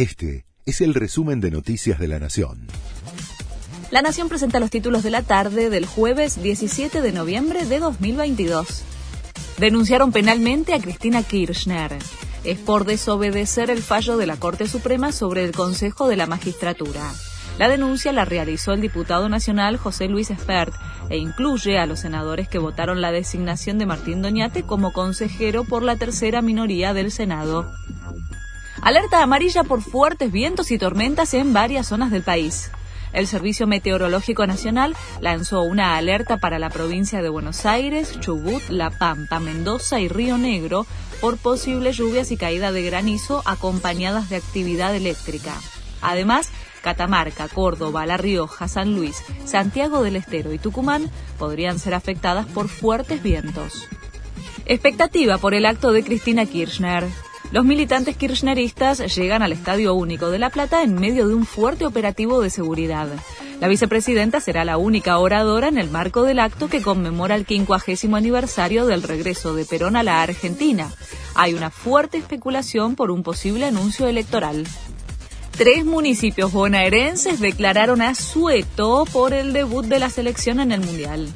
Este es el resumen de Noticias de la Nación. La Nación presenta los títulos de la tarde del jueves 17 de noviembre de 2022. Denunciaron penalmente a Cristina Kirchner. Es por desobedecer el fallo de la Corte Suprema sobre el Consejo de la Magistratura. La denuncia la realizó el diputado nacional José Luis Espert e incluye a los senadores que votaron la designación de Martín Doñate como consejero por la tercera minoría del Senado. Alerta amarilla por fuertes vientos y tormentas en varias zonas del país. El Servicio Meteorológico Nacional lanzó una alerta para la provincia de Buenos Aires, Chubut, La Pampa, Mendoza y Río Negro por posibles lluvias y caída de granizo acompañadas de actividad eléctrica. Además, Catamarca, Córdoba, La Rioja, San Luis, Santiago del Estero y Tucumán podrían ser afectadas por fuertes vientos. Expectativa por el acto de Cristina Kirchner. Los militantes kirchneristas llegan al Estadio Único de La Plata en medio de un fuerte operativo de seguridad. La vicepresidenta será la única oradora en el marco del acto que conmemora el quincuagésimo aniversario del regreso de Perón a la Argentina. Hay una fuerte especulación por un posible anuncio electoral. Tres municipios bonaerenses declararon asueto por el debut de la selección en el Mundial.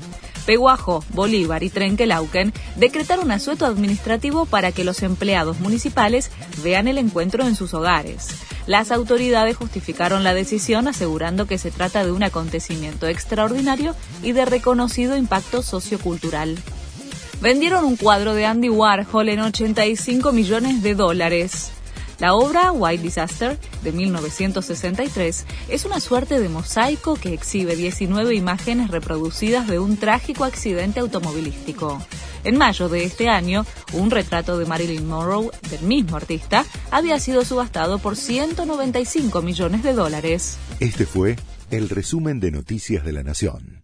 Peguajo, Bolívar y Trenquelauquen decretaron asueto administrativo para que los empleados municipales vean el encuentro en sus hogares. Las autoridades justificaron la decisión asegurando que se trata de un acontecimiento extraordinario y de reconocido impacto sociocultural. Vendieron un cuadro de Andy Warhol en 85 millones de dólares. La obra White Disaster de 1963 es una suerte de mosaico que exhibe 19 imágenes reproducidas de un trágico accidente automovilístico. En mayo de este año, un retrato de Marilyn Monroe del mismo artista había sido subastado por 195 millones de dólares. Este fue el resumen de Noticias de la Nación.